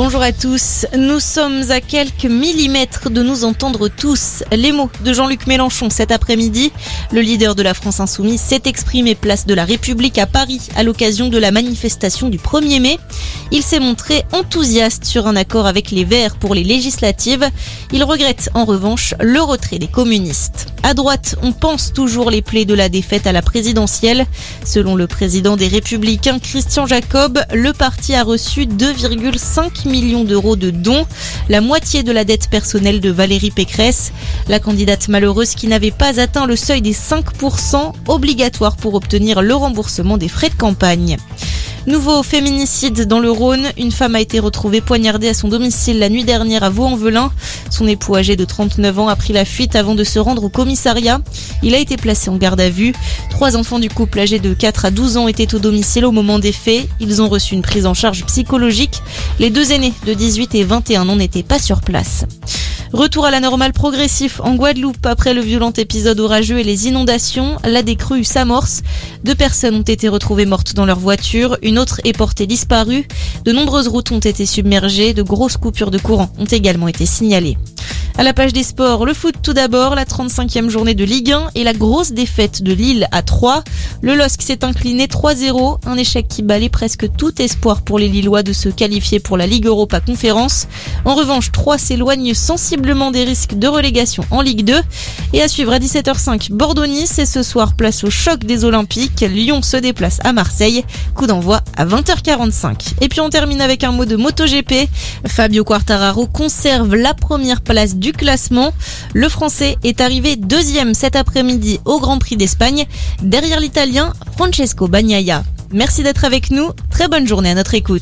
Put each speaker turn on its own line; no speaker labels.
Bonjour à tous. Nous sommes à quelques millimètres de nous entendre tous. Les mots de Jean-Luc Mélenchon cet après-midi. Le leader de la France Insoumise s'est exprimé place de la République à Paris à l'occasion de la manifestation du 1er mai. Il s'est montré enthousiaste sur un accord avec les Verts pour les législatives. Il regrette en revanche le retrait des communistes. À droite, on pense toujours les plaies de la défaite à la présidentielle. Selon le président des Républicains, Christian Jacob, le parti a reçu 2,5 millions d'euros de dons, la moitié de la dette personnelle de Valérie Pécresse, la candidate malheureuse qui n'avait pas atteint le seuil des 5% obligatoire pour obtenir le remboursement des frais de campagne. Nouveau féminicide dans le Rhône. Une femme a été retrouvée poignardée à son domicile la nuit dernière à Vaux-en-Velin. Son époux âgé de 39 ans a pris la fuite avant de se rendre au commissariat. Il a été placé en garde à vue. Trois enfants du couple âgés de 4 à 12 ans étaient au domicile au moment des faits. Ils ont reçu une prise en charge psychologique. Les deux aînés de 18 et 21 ans n'étaient pas sur place. Retour à la normale progressif en Guadeloupe après le violent épisode orageux et les inondations. La décrue s'amorce. Deux personnes ont été retrouvées mortes dans leur voiture. Une autre est portée disparue. De nombreuses routes ont été submergées. De grosses coupures de courant ont également été signalées. À la page des sports, le foot tout d'abord, la 35e journée de Ligue 1 et la grosse défaite de Lille à 3. Le LOSC s'est incliné 3-0, un échec qui balait presque tout espoir pour les Lillois de se qualifier pour la Ligue Europa Conférence. En revanche, 3 s'éloigne sensiblement des risques de relégation en Ligue 2. Et à suivre à 17h05, Bordeaux-Nice et ce soir place au choc des Olympiques. Lyon se déplace à Marseille. Coup d'envoi à 20h45. Et puis on termine avec un mot de MotoGP. Fabio Quartararo conserve la première place du classement. Le Français est arrivé deuxième cet après-midi au Grand Prix d'Espagne, derrière l'Italien Francesco Bagnaia. Merci d'être avec nous. Très bonne journée à notre écoute.